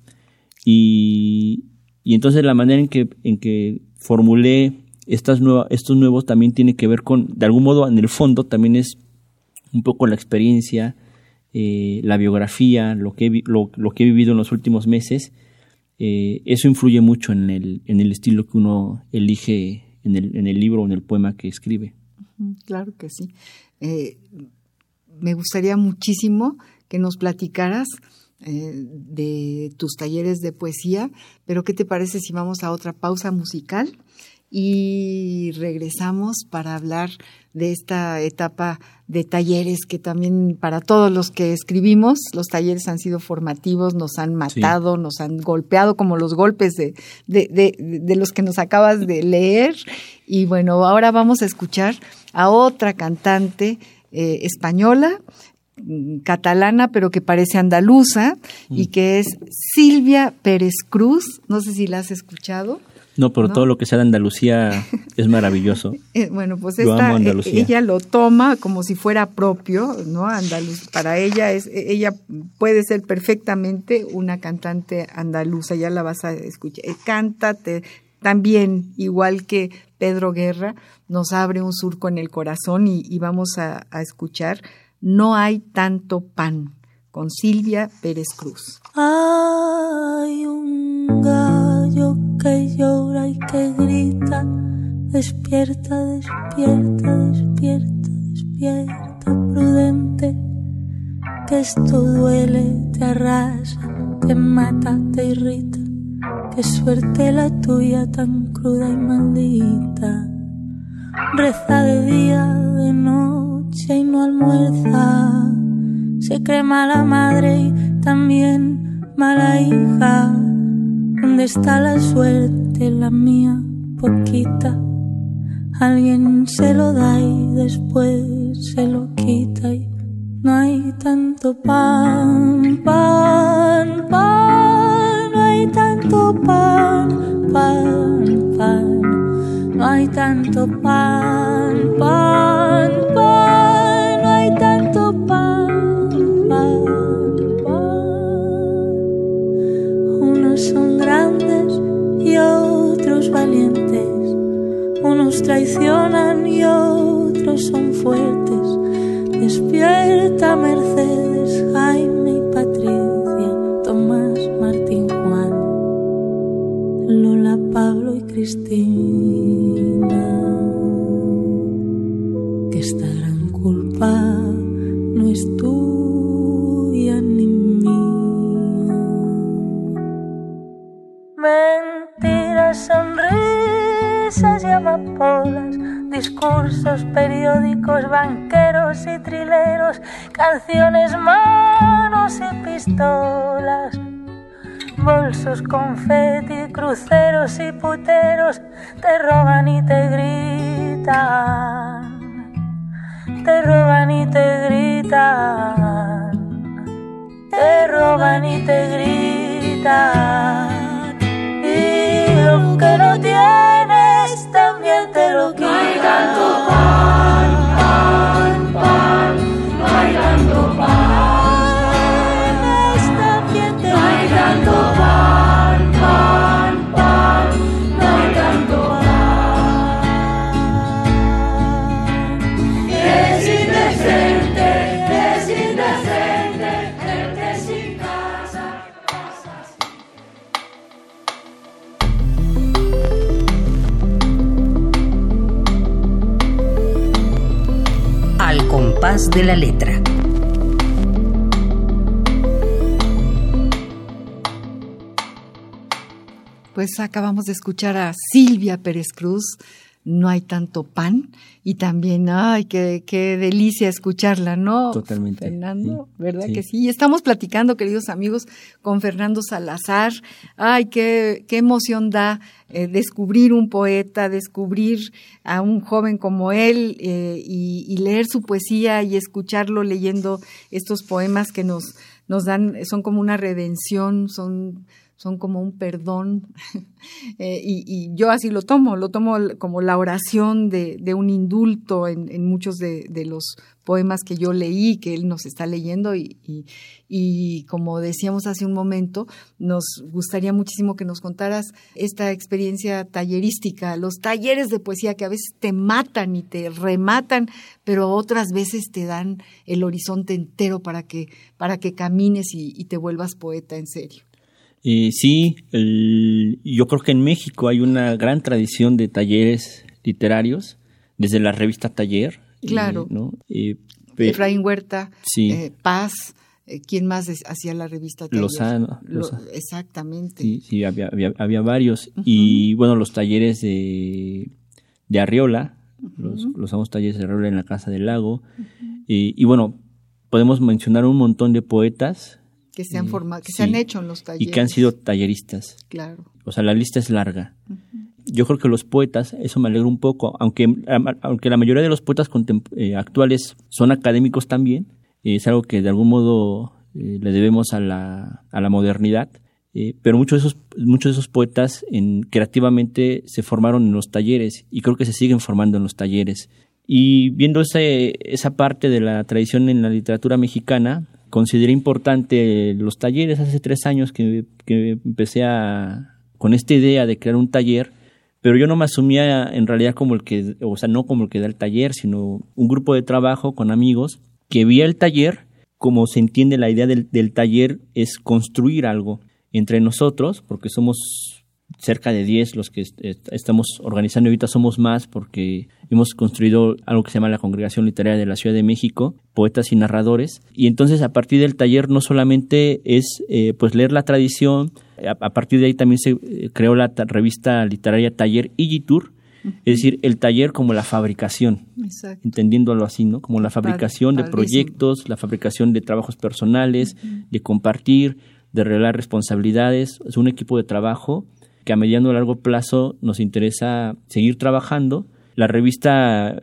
Y, y, entonces la manera en que, en que formulé estas nuevas, estos nuevos también tiene que ver con, de algún modo en el fondo también es un poco la experiencia, eh, la biografía, lo que, lo, lo que he vivido en los últimos meses, eh, eso influye mucho en el, en el estilo que uno elige en el, en el libro o en el poema que escribe. Claro que sí. Eh, me gustaría muchísimo que nos platicaras eh, de tus talleres de poesía, pero ¿qué te parece si vamos a otra pausa musical y regresamos para hablar de esta etapa de talleres que también para todos los que escribimos, los talleres han sido formativos, nos han matado, nos han golpeado como los golpes de, de, de, los que nos acabas de leer. Y bueno, ahora vamos a escuchar a otra cantante eh, española, mm, catalana, pero que parece andaluza, y mm. que es Silvia Pérez Cruz. No sé si la has escuchado. No, pero todo lo que sea de Andalucía es maravilloso. Eh, bueno, pues esta, eh, ella lo toma como si fuera propio, ¿no? Andaluz, para ella es, ella puede ser perfectamente una cantante andaluza, ya la vas a escuchar. Eh, cántate también, igual que Pedro Guerra, nos abre un surco en el corazón y, y vamos a, a escuchar No hay tanto pan con Silvia Pérez Cruz. Hay un que llora y que grita, despierta, despierta, despierta, despierta, prudente, que esto duele, te arrasa, te mata, te irrita, qué suerte la tuya tan cruda y maldita. Reza de día, de noche y no almuerza se cree mala madre y también mala hija. ¿Dónde está la suerte, la mía, poquita? Alguien se lo da y después se lo quita y no hay tanto pan, pan, pan, no hay tanto pan, pan, pan, no hay tanto pan, pan, Traicionan y otros son fuertes. Despierta, Mercedes, Jaime y Patricia, Tomás, Martín, Juan, Lola, Pablo y Cristina. Discursos periódicos, banqueros y trileros, canciones, manos y pistolas bolsos, confeti, cruceros y puteros te roban y te gritan, te roban y te gritan, te roban y te gritan. Y lo que no tienes también te de la letra. Pues acabamos de escuchar a Silvia Pérez Cruz, No hay tanto pan, y también, ay, qué, qué delicia escucharla, ¿no? Totalmente, Fernando, sí, ¿verdad sí. que sí? Y estamos platicando, queridos amigos, con Fernando Salazar. Ay, qué, qué emoción da eh, descubrir un poeta, descubrir a un joven como él eh, y, y leer su poesía y escucharlo leyendo estos poemas que nos, nos dan, son como una redención, son son como un perdón eh, y, yo así lo tomo, lo tomo como la oración de, un indulto en, muchos de, los poemas que yo leí, que él nos está leyendo y, y, como decíamos hace un momento, nos gustaría muchísimo que nos contaras esta experiencia tallerística, los talleres de poesía que a veces te matan y te rematan, pero otras veces te dan el horizonte entero para que, para que camines y te vuelvas poeta en serio. Eh, sí, el, yo creo que en México hay una gran tradición de talleres literarios, desde la revista Taller. Claro. Eh, ¿no? eh, Efraín Huerta, sí. Paz, ¿quién más hacía la revista Taller? Lozano. Lo, exactamente. Sí, sí había, había, había varios. Uh -huh. Y bueno, los talleres de, de Arriola, uh -huh. los, los famosos talleres de Arriola en la Casa del Lago. Uh -huh. y bueno, podemos mencionar un montón de poetas que se han formado, que sí, se han hecho en los talleres. Y que han sido talleristas. Claro. O sea, la lista es larga. Uh -huh. Yo creo que los poetas, eso me alegra un poco, aunque, aunque la mayoría de los poetas eh, actuales son académicos también, eh, es algo que de algún modo eh, le debemos a la, a la modernidad, eh, pero muchos de esos, muchos de esos poetas en, creativamente se formaron en los talleres y creo que se siguen formando en los talleres. Y viendo ese, esa parte de la tradición en la literatura mexicana, consideré importante los talleres. Hace tres años que, empecé a con esta idea de crear un taller, pero yo no me asumía en realidad como el que, o sea, no como el que da el taller, sino un grupo de trabajo con amigos que vía el taller, como se entiende la idea del taller, es construir algo entre nosotros, porque somos cerca de 10 los que estamos organizando ahorita somos más porque hemos construido algo que se llama la Congregación Literaria de la Ciudad de México, poetas y narradores, y entonces a partir del taller no solamente es eh, pues leer la tradición, a, a, partir de ahí también se eh, creó la revista literaria Taller Igitur, es decir, el taller como la fabricación, Exacto. entendiéndolo así, ¿no? Como la fabricación de proyectos, la fabricación de trabajos personales, uh -huh. de compartir, de revelar responsabilidades, es un equipo de trabajo que a mediano o largo plazo nos interesa seguir trabajando. La revista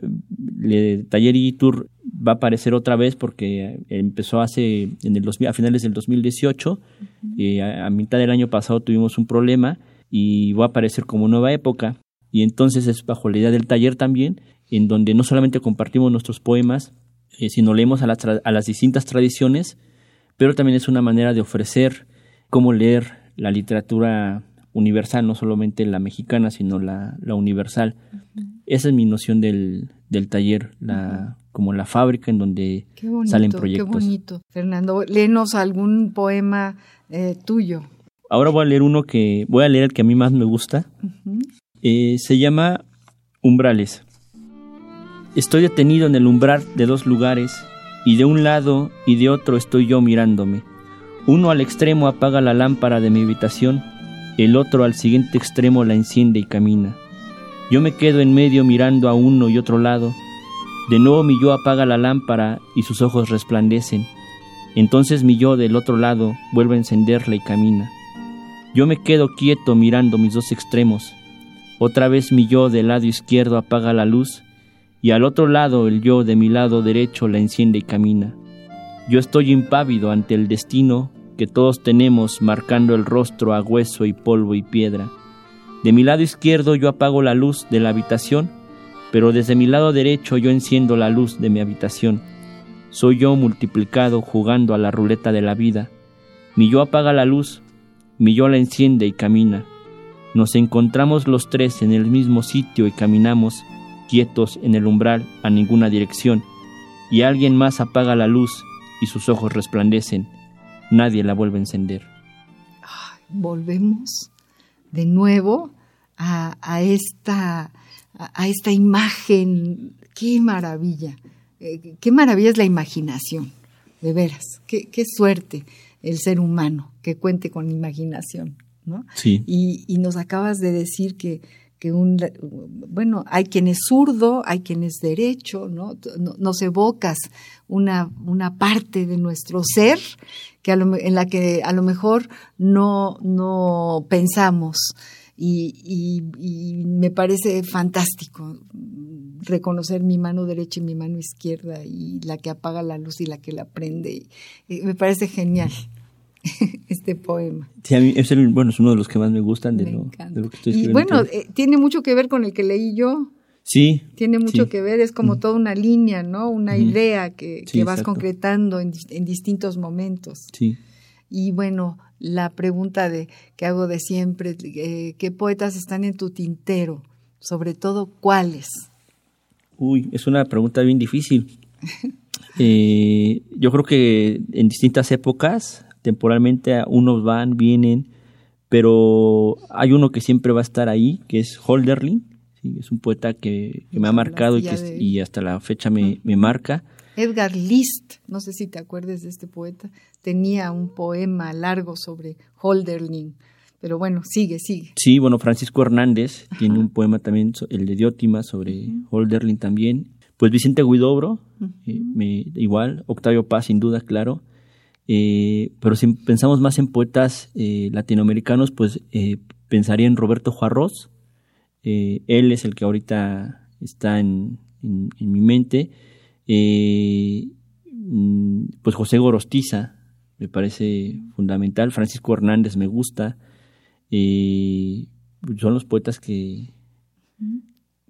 le, Taller y Tour va a aparecer otra vez porque empezó hace en el 2000, a finales del 2018 uh -huh. eh, a, a, mitad del año pasado tuvimos un problema y va a aparecer como nueva época y entonces es bajo la idea del taller también en donde no solamente compartimos nuestros poemas eh, sino leemos a, a las distintas tradiciones pero también es una manera de ofrecer cómo leer la literatura universal, no solamente la mexicana, sino la, la universal. Uh -huh. Esa es mi noción del, del taller, la, uh -huh. como la fábrica en donde bonito, salen proyectos. Qué bonito. Fernando, léenos algún poema eh, tuyo. Ahora voy a leer uno que, voy a leer el que a mí más me gusta. Uh -huh. Eh, se llama Umbrales. Estoy detenido en el umbral de dos lugares y de un lado y de otro estoy yo mirándome. Uno al extremo apaga la lámpara de mi habitación, el otro al siguiente extremo la enciende y camina. Yo me quedo en medio mirando a uno y otro lado. De nuevo mi yo apaga la lámpara y sus ojos resplandecen. Entonces mi yo del otro lado vuelve a encenderla y camina. Yo me quedo quieto mirando mis dos extremos. Otra vez mi yo del lado izquierdo apaga la luz y al otro lado el yo de mi lado derecho la enciende y camina. Yo estoy impávido ante el destino que todos tenemos marcando el rostro a hueso y polvo y piedra. De mi lado izquierdo yo apago la luz de la habitación, pero desde mi lado derecho yo enciendo la luz de mi habitación. Soy yo multiplicado jugando a la ruleta de la vida. Mi yo apaga la luz, mi yo la enciende y camina. Nos encontramos los tres en el mismo sitio y caminamos quietos en el umbral a ninguna dirección, y alguien más apaga la luz y sus ojos resplandecen. Nadie la vuelve a encender. volvemos de nuevo a, esta, a, esta imagen. ¡Qué maravilla! Eh, ¡Qué maravilla es la imaginación! De veras, qué, qué suerte el ser humano que cuente con imaginación. ¿no? Sí. Y, y nos acabas de decir que que un, bueno, hay quien es zurdo, hay quien es derecho, ¿no? Nos evocas una, una parte de nuestro ser que en la que a lo mejor no, no pensamos. Y, y, me parece fantástico reconocer mi mano derecha y mi mano izquierda y la que apaga la luz y la que la prende. me parece genial. este poema. Sí, a mí es, bueno, es uno de los que más me gustan de, lo, que estoy escribiendo. Y bueno, eh, tiene mucho que ver con el que leí yo. Sí. Tiene mucho que ver, es como toda una línea, ¿no? Una idea que, vas concretando en, distintos momentos. Sí. Y bueno, la pregunta de que hago de siempre, eh, ¿qué poetas están en tu tintero? Sobre todo, ¿cuáles? Uy, es una pregunta bien difícil. Eh, yo creo que en distintas épocas temporalmente unos van, vienen, pero hay uno que siempre va a estar ahí, que es Holderlin, ¿sí? es un poeta que, me ha marcado y, que, y hasta la fecha me, me, marca. Edgar List, no sé si te acuerdes de este poeta, tenía un poema largo sobre Holderlin. Pero bueno, sigue, sigue. Sí, bueno, Francisco Hernández tiene un poema también, el de Diótima, sobre Holderlin también. Pues Vicente Guidobro, eh, me, igual, Octavio Paz, sin duda, claro. Eh, pero si pensamos más en poetas eh, latinoamericanos, pues eh, pensaría en Roberto Juarros. él es el que ahorita está en, mi mente. Pues José Gorostiza me parece fundamental. Francisco Hernández me gusta. son los poetas que,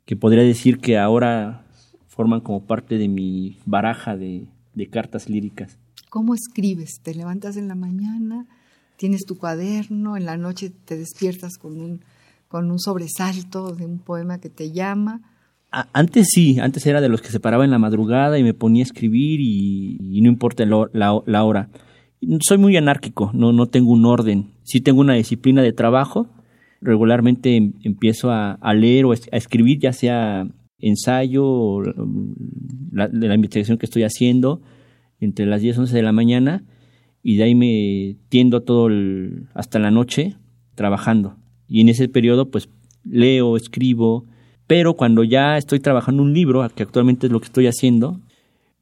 que podría decir que ahora forman como parte de mi baraja de cartas líricas. ¿Cómo escribes? ¿Te levantas en la mañana? ¿Tienes tu cuaderno? ¿En la noche te despiertas con un, con un sobresalto de un poema que te llama? Antes sí, antes era de los que se paraba en la madrugada y me ponía a escribir y, no importa la, hora. Soy muy anárquico, no, no tengo un orden. Sí tengo una disciplina de trabajo. Regularmente em, empiezo a, leer o a escribir, ya sea ensayo o la, investigación que estoy haciendo entre las 10 y 11 de la mañana y de ahí me tiendo todo hasta la noche trabajando. Y en ese periodo pues leo, escribo, pero cuando ya estoy trabajando un libro, que actualmente es lo que estoy haciendo,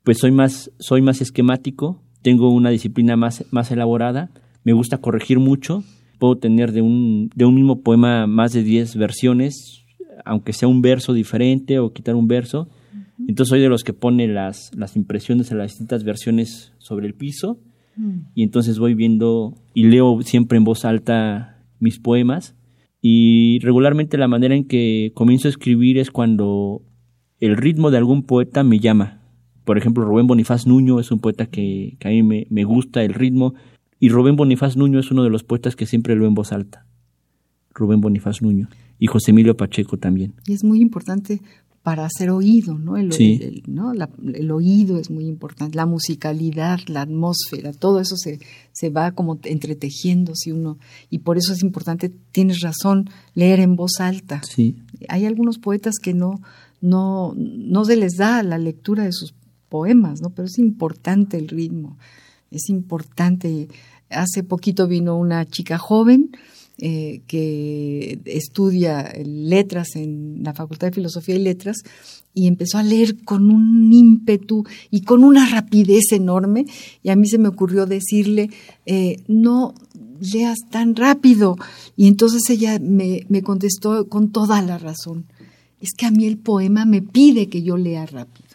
pues soy más, soy más esquemático, tengo una disciplina más, más elaborada, me gusta corregir mucho, puedo tener de un, de un mismo poema más de 10 versiones, aunque sea un verso diferente o quitar un verso, entonces soy de los que pone las, las impresiones en las distintas versiones sobre el piso mm. y entonces voy viendo y leo siempre en voz alta mis poemas y regularmente la manera en que comienzo a escribir es cuando el ritmo de algún poeta me llama. Por ejemplo, Rubén Bonifaz Nuño es un poeta que, a mí me, me gusta el ritmo y Rubén Bonifaz Nuño es uno de los poetas que siempre leo en voz alta. Rubén Bonifaz Nuño y José Emilio Pacheco también. Y es muy importante para ser oído, ¿no? El, Sí. el- ¿no? La- el oído es muy importante, la musicalidad, la atmósfera, todo eso se, se va como entretejiendo si uno, y por eso es importante, tienes razón, leer en voz alta. Sí, Hay algunos poetas que no, no, no se les da la lectura de sus poemas, ¿no? Pero es importante el ritmo, es importante. Hace poquito vino una chica joven eh, que estudia letras en la Facultad de Filosofía y Letras y empezó a leer con un ímpetu y con una rapidez enorme y a mí se me ocurrió decirle, eh, no leas tan rápido. Y entonces ella me, me contestó con toda la razón, es que a mí el poema me pide que yo lea rápido.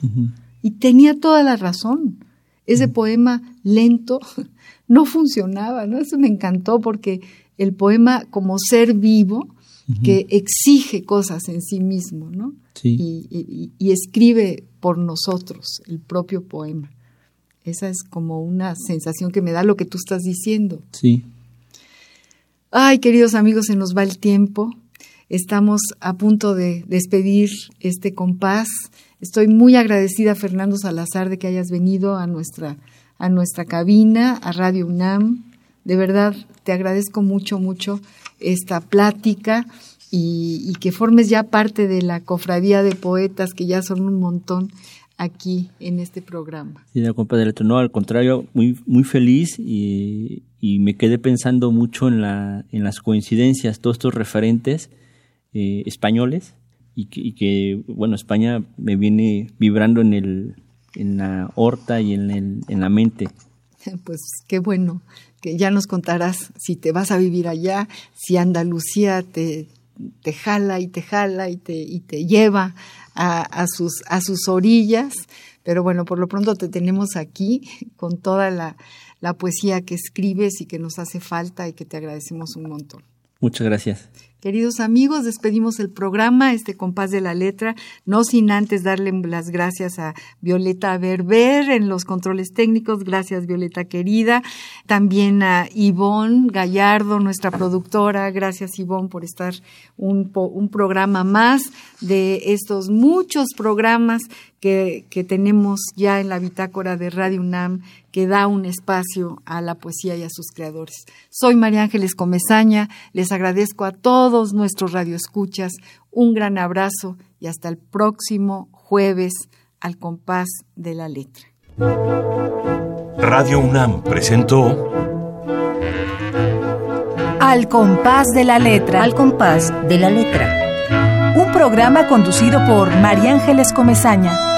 Y tenía toda la razón. Ese poema lento no funcionaba, ¿no? Eso me encantó porque el poema como ser vivo que exige cosas en sí mismo, ¿no? Sí. Y, y- y escribe por nosotros el propio poema. Esa es como una sensación que me da lo que tú estás diciendo. sí. Ay, queridos amigos, se nos va el tiempo. Estamos a punto de despedir este compás. Estoy muy agradecida, Fernando Salazar, de que hayas venido a nuestra, a nuestra cabina, a Radio UNAM. De verdad, te agradezco mucho, mucho esta plática y, que formes ya parte de la cofradía de poetas, que ya son un montón aquí en este programa. Sí, la compa de letra. No, al contrario, muy, muy feliz y, y me quedé pensando mucho en, la, en las coincidencias, todos estos referentes eh, españoles y que, y que, bueno, España me viene vibrando en, el, la horta y en, el, en la mente. Pues qué bueno, que ya nos contarás si te vas a vivir allá, si Andalucía te, te jala y te jala y te, y te lleva a, a sus, a sus orillas. Pero bueno, por lo pronto te tenemos aquí con toda la, la poesía que escribes y que nos hace falta y que te agradecemos un montón. Muchas gracias. Queridos amigos, despedimos el programa, este compás de la letra, no sin antes darle las gracias a Violeta Berber en los controles técnicos, gracias Violeta querida, también a Ivonne Gallardo, nuestra productora, gracias Ivonne por estar un, un programa más de estos muchos programas que, que tenemos ya en la bitácora de Radio UNAM que da un espacio a la poesía y a sus creadores. Soy María Ángeles Comezaña, les agradezco a todos nuestros radioescuchas, un gran abrazo y hasta el próximo jueves al compás de la letra. Radio UNAM presentó Al compás de la letra. Al compás de la letra. Un programa conducido por María Ángeles Comezaña.